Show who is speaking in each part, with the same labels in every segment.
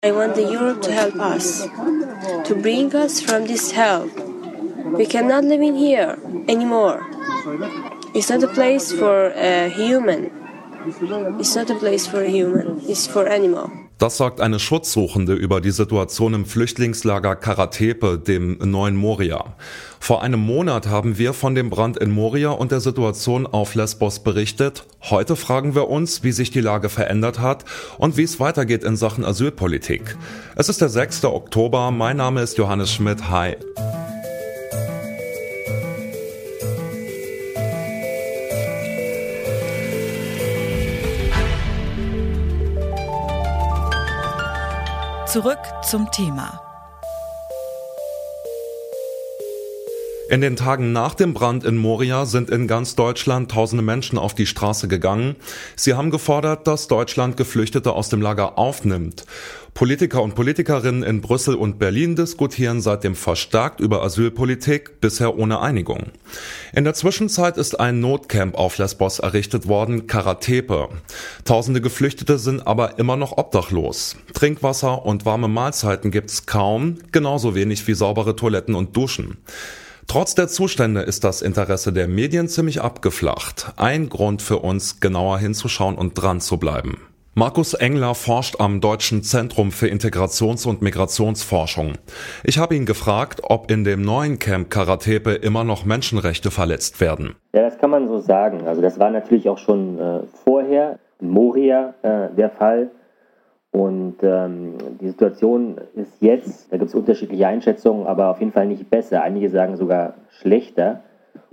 Speaker 1: I want the Europe to help us, to bring us from this hell. We cannot live in here anymore. It's not a place for a human. It's not a place for a human. It's for animal.
Speaker 2: Das sagt eine Schutzsuchende über die Situation im Flüchtlingslager Karatepe, dem neuen Moria. Vor einem Monat haben wir von dem Brand in Moria und der Situation auf Lesbos berichtet. Heute fragen wir uns, wie sich die Lage verändert hat und wie es weitergeht in Sachen Asylpolitik. Es ist der 6. Oktober. Mein Name ist Johannes Schmidt. Hi.
Speaker 3: Zurück zum Thema.
Speaker 2: In den Tagen nach dem Brand in Moria sind in ganz Deutschland tausende Menschen auf die Straße gegangen. Sie haben gefordert, dass Deutschland Geflüchtete aus dem Lager aufnimmt. Politiker und Politikerinnen in Brüssel und Berlin diskutieren seitdem verstärkt über Asylpolitik, bisher ohne Einigung. In der Zwischenzeit ist ein Notcamp auf Lesbos errichtet worden, Karatepe. Tausende Geflüchtete sind aber immer noch obdachlos. Trinkwasser und warme Mahlzeiten gibt's kaum, genauso wenig wie saubere Toiletten und Duschen. Trotz der Zustände ist das Interesse der Medien ziemlich abgeflacht. Ein Grund für uns, genauer hinzuschauen und dran zu bleiben. Markus Engler forscht am Deutschen Zentrum für Integrations- und Migrationsforschung. Ich habe ihn gefragt, ob in dem neuen Camp Karatepe immer noch Menschenrechte verletzt werden.
Speaker 4: Ja, das kann man so sagen. Also das war natürlich auch schon äh, vorher Moria äh, der Fall. Und ähm, die Situation ist jetzt, da gibt es unterschiedliche Einschätzungen, aber auf jeden Fall nicht besser. Einige sagen sogar schlechter.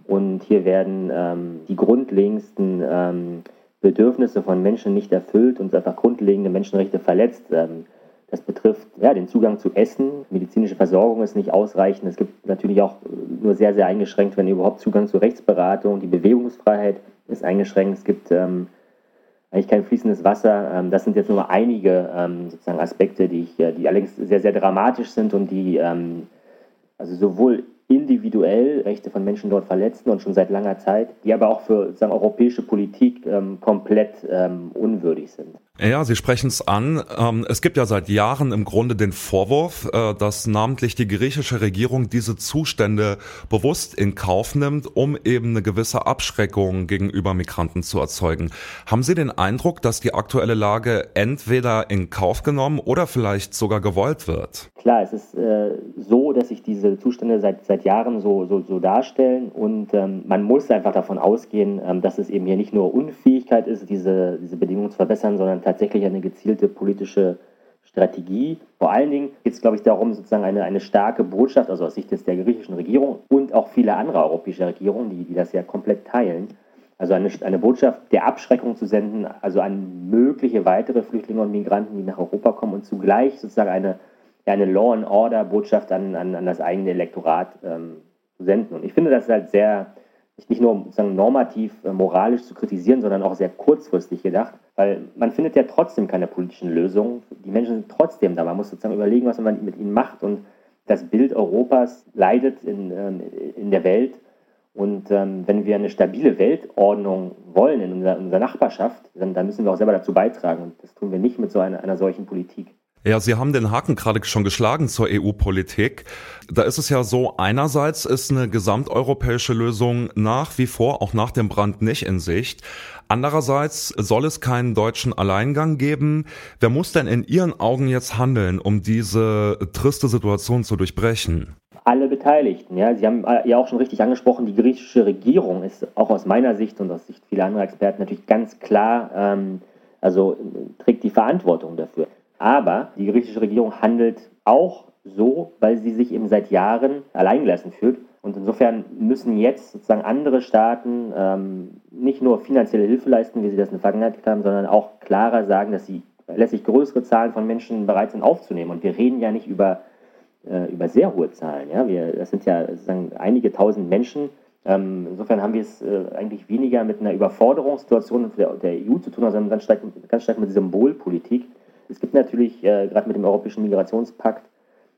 Speaker 4: Und hier werden ähm, die grundlegendsten ähm, Bedürfnisse von Menschen nicht erfüllt und einfach grundlegende Menschenrechte verletzt. Ähm, das betrifft ja, den Zugang zu Essen, medizinische Versorgung ist nicht ausreichend. Es gibt natürlich auch nur sehr, sehr eingeschränkt, wenn überhaupt Zugang zu Rechtsberatung. Die Bewegungsfreiheit ist eingeschränkt. Es gibt ähm, eigentlich kein fließendes Wasser. Ähm, das sind jetzt nur einige ähm, sozusagen Aspekte, die, ich, äh, die allerdings sehr, sehr dramatisch sind und die ähm, also sowohl individuell Rechte von Menschen dort verletzen und schon seit langer Zeit, die aber auch für sagen, europäische Politik komplett unwürdig sind.
Speaker 2: Ja, Sie sprechen es an. Ähm, es gibt ja seit Jahren im Grunde den Vorwurf, äh, dass namentlich die griechische Regierung diese Zustände bewusst in Kauf nimmt, um eben eine gewisse Abschreckung gegenüber Migranten zu erzeugen. Haben Sie den Eindruck, dass die aktuelle Lage entweder in Kauf genommen oder vielleicht sogar gewollt wird?
Speaker 4: Klar, es ist äh, so, dass sich diese Zustände seit, seit Jahren so, so, so darstellen und ähm, man muss einfach davon ausgehen, ähm, dass es eben hier nicht nur Unfähigkeit ist, diese, diese Bedingungen zu verbessern, sondern tatsächlich eine gezielte politische Strategie. Vor allen Dingen geht es, glaube ich, darum, sozusagen eine, eine starke Botschaft, also aus Sicht jetzt der griechischen Regierung und auch viele andere europäische Regierungen, die, die das ja komplett teilen, also eine, eine Botschaft der Abschreckung zu senden, also an mögliche weitere Flüchtlinge und Migranten, die nach Europa kommen und zugleich sozusagen eine, eine Law and Order Botschaft an, an, an das eigene Elektorat ähm, zu senden. Und ich finde das halt sehr, nicht nur sozusagen normativ, äh, moralisch zu kritisieren, sondern auch sehr kurzfristig gedacht, weil man findet ja trotzdem keine politischen Lösungen. Die Menschen sind trotzdem da. Man muss sozusagen überlegen, was man mit ihnen macht. Und das Bild Europas leidet in, ähm, in der Welt. Und ähm, wenn wir eine stabile Weltordnung wollen in unserer, in unserer Nachbarschaft, dann, dann, müssen wir auch selber dazu beitragen. Und das tun wir nicht mit so einer, einer solchen Politik.
Speaker 2: Ja, Sie haben den Haken gerade schon geschlagen zur EU-Politik. Da ist es ja so, einerseits ist eine gesamteuropäische Lösung nach wie vor, auch nach dem Brand, nicht in Sicht. Andererseits soll es keinen deutschen Alleingang geben. Wer muss denn in Ihren Augen jetzt handeln, um diese triste Situation zu durchbrechen?
Speaker 4: Alle Beteiligten. Ja, Sie haben äh, ja auch schon richtig angesprochen, die griechische Regierung ist auch aus meiner Sicht und aus Sicht vieler anderer Experten natürlich ganz klar, ähm, also trägt die Verantwortung dafür. Aber die griechische Regierung handelt auch so, weil sie sich eben seit Jahren alleingelassen fühlt. Und insofern müssen jetzt sozusagen andere Staaten ähm, nicht nur finanzielle Hilfe leisten, wie sie das in der Vergangenheit getan haben, sondern auch klarer sagen, dass sie letztlich größere Zahlen von Menschen bereit sind aufzunehmen. Und wir reden ja nicht über, äh, über sehr hohe Zahlen. Ja? Wir, das sind ja sozusagen einige tausend Menschen. Ähm, insofern haben wir es äh, eigentlich weniger mit einer Überforderungssituation der, der EU zu tun, sondern ganz stark, ganz stark mit Symbolpolitik. Es gibt natürlich äh, gerade mit dem Europäischen Migrationspakt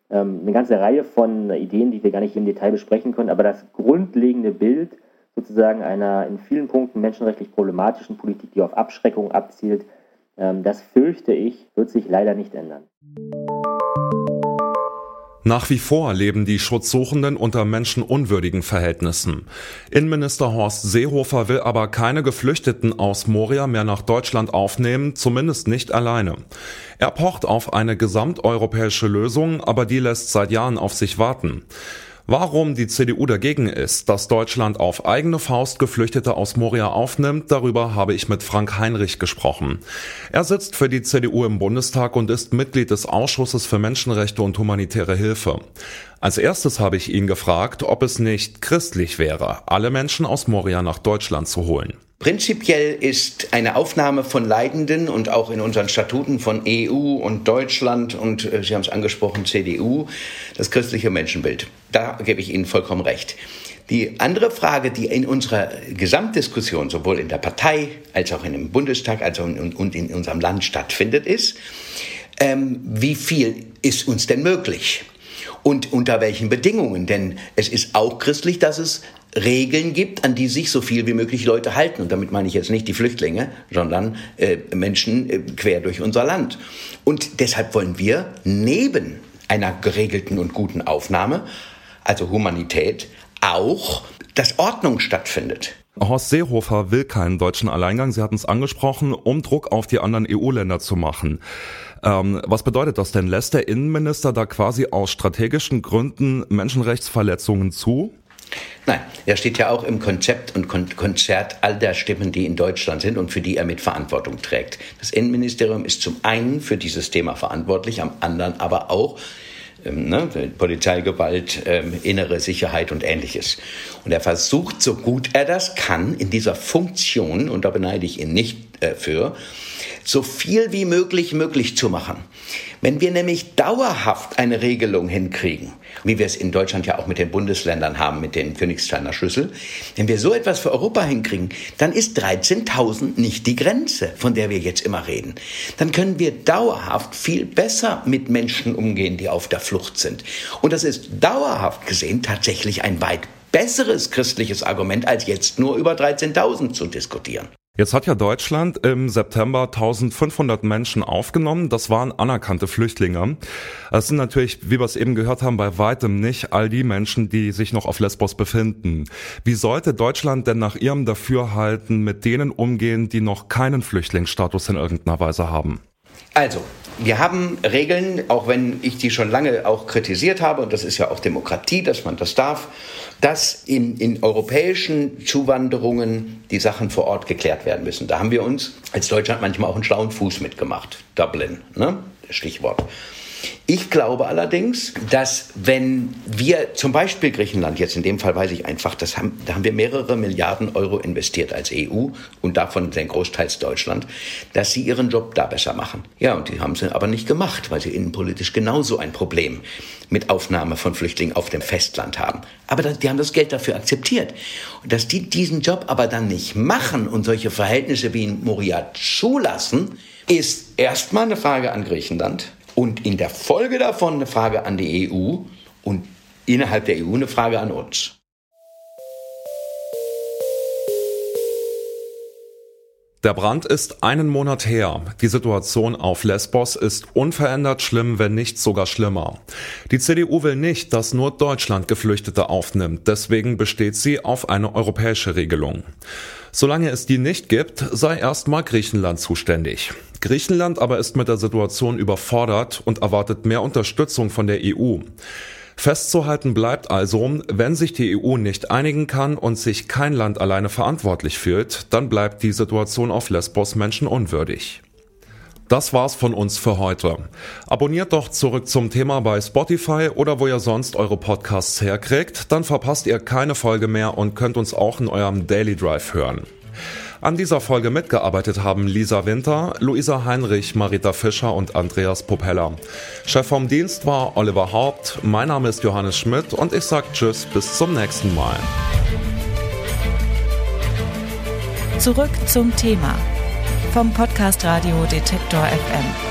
Speaker 4: ähm, eine ganze Reihe von Ideen, die wir gar nicht im Detail besprechen können, aber das grundlegende Bild sozusagen einer in vielen Punkten menschenrechtlich problematischen Politik, die auf Abschreckung abzielt, ähm, das fürchte ich, wird sich leider nicht ändern.
Speaker 2: Nach wie vor leben die Schutzsuchenden unter menschenunwürdigen Verhältnissen. Innenminister Horst Seehofer will aber keine Geflüchteten aus Moria mehr nach Deutschland aufnehmen, zumindest nicht alleine. Er pocht auf eine gesamteuropäische Lösung, aber die lässt seit Jahren auf sich warten. Warum die CDU dagegen ist, dass Deutschland auf eigene Faust Geflüchtete aus Moria aufnimmt, darüber habe ich mit Frank Heinrich gesprochen. Er sitzt für die CDU im Bundestag und ist Mitglied des Ausschusses für Menschenrechte und humanitäre Hilfe. Als erstes habe ich ihn gefragt, ob es nicht christlich wäre, alle Menschen aus Moria nach Deutschland zu holen.
Speaker 3: Prinzipiell ist eine Aufnahme von Leidenden und auch in unseren Statuten von EU und Deutschland und äh, Sie haben es angesprochen, CDU, das christliche Menschenbild. Da gebe ich Ihnen vollkommen recht. Die andere Frage, die in unserer Gesamtdiskussion sowohl in der Partei als auch in dem Bundestag als auch in, und in unserem Land stattfindet, ist, ähm, wie viel ist uns denn möglich? Und unter welchen Bedingungen? Denn es ist auch christlich, dass es Regeln gibt, an die sich so viel wie möglich Leute halten. Und damit meine ich jetzt nicht die Flüchtlinge, sondern äh, Menschen äh, quer durch unser Land. Und deshalb wollen wir neben einer geregelten und guten Aufnahme, also Humanität, auch, dass Ordnung stattfindet.
Speaker 2: Horst Seehofer will keinen deutschen Alleingang, Sie hatten es angesprochen, um Druck auf die anderen EU-Länder zu machen. Ähm, was bedeutet das denn? Lässt der Innenminister da quasi aus strategischen Gründen Menschenrechtsverletzungen zu?
Speaker 3: Nein, er steht ja auch im Konzept und Konzert all der Stimmen, die in Deutschland sind und für die er mit Verantwortung trägt. Das Innenministerium ist zum einen für dieses Thema verantwortlich, am anderen aber auch ähm, ne, Polizeigewalt, ähm, innere Sicherheit und ähnliches. Und er versucht, so gut er das kann, in dieser Funktion, und da beneide ich ihn nicht für, so viel wie möglich möglich zu machen. Wenn wir nämlich dauerhaft eine Regelung hinkriegen, wie wir es in Deutschland ja auch mit den Bundesländern haben, mit den Königsteiner Schlüssel, wenn wir so etwas für Europa hinkriegen, dann ist 13.000 nicht die Grenze, von der wir jetzt immer reden. Dann können wir dauerhaft viel besser mit Menschen umgehen, die auf der Flucht sind. Und das ist dauerhaft gesehen tatsächlich ein weit besseres christliches Argument, als jetzt nur über 13.000 zu diskutieren.
Speaker 2: Jetzt hat ja Deutschland im September 1500 Menschen aufgenommen. Das waren anerkannte Flüchtlinge. Das sind natürlich, wie wir es eben gehört haben, bei weitem nicht all die Menschen, die sich noch auf Lesbos befinden. Wie sollte Deutschland denn nach Ihrem Dafürhalten mit denen umgehen, die noch keinen Flüchtlingsstatus in irgendeiner Weise haben?
Speaker 3: Also, wir haben Regeln, auch wenn ich die schon lange auch kritisiert habe, und das ist ja auch Demokratie, dass man das darf, dass in, in europäischen Zuwanderungen die Sachen vor Ort geklärt werden müssen. Da haben wir uns als Deutschland manchmal auch einen schlauen Fuß mitgemacht. Dublin, ne? Stichwort. Ich glaube allerdings, dass wenn wir zum Beispiel Griechenland, jetzt in dem Fall weiß ich einfach, das haben, da haben wir mehrere Milliarden Euro investiert als EU und davon den Großteils Deutschland, dass sie ihren Job da besser machen. Ja, und die haben sie aber nicht gemacht, weil sie innenpolitisch genauso ein Problem mit Aufnahme von Flüchtlingen auf dem Festland haben. Aber die haben das Geld dafür akzeptiert. Und dass die diesen Job aber dann nicht machen und solche Verhältnisse wie in Moria zulassen, ist erstmal eine Frage an Griechenland und in der Folge davon eine Frage an die EU und innerhalb der EU eine Frage an uns.
Speaker 2: Der Brand ist einen Monat her. Die Situation auf Lesbos ist unverändert schlimm, wenn nicht sogar schlimmer. Die CDU will nicht, dass nur Deutschland Geflüchtete aufnimmt. Deswegen besteht sie auf eine europäische Regelung. Solange es die nicht gibt, sei erstmal Griechenland zuständig. Griechenland aber ist mit der Situation überfordert und erwartet mehr Unterstützung von der EU. Festzuhalten bleibt also, wenn sich die EU nicht einigen kann und sich kein Land alleine verantwortlich fühlt, dann bleibt die Situation auf Lesbos menschenunwürdig. Das war's von uns für heute. Abonniert doch zurück zum Thema bei Spotify oder wo ihr sonst eure Podcasts herkriegt, dann verpasst ihr keine Folge mehr und könnt uns auch in eurem Daily Drive hören. An dieser Folge mitgearbeitet haben Lisa Winter, Luisa Heinrich, Marita Fischer und Andreas Propeller. Chef vom Dienst war Oliver Haupt, mein Name ist Johannes Schmidt und ich sage Tschüss, bis zum nächsten Mal.
Speaker 5: Zurück zum Thema vom Podcast Radio Detektor FM.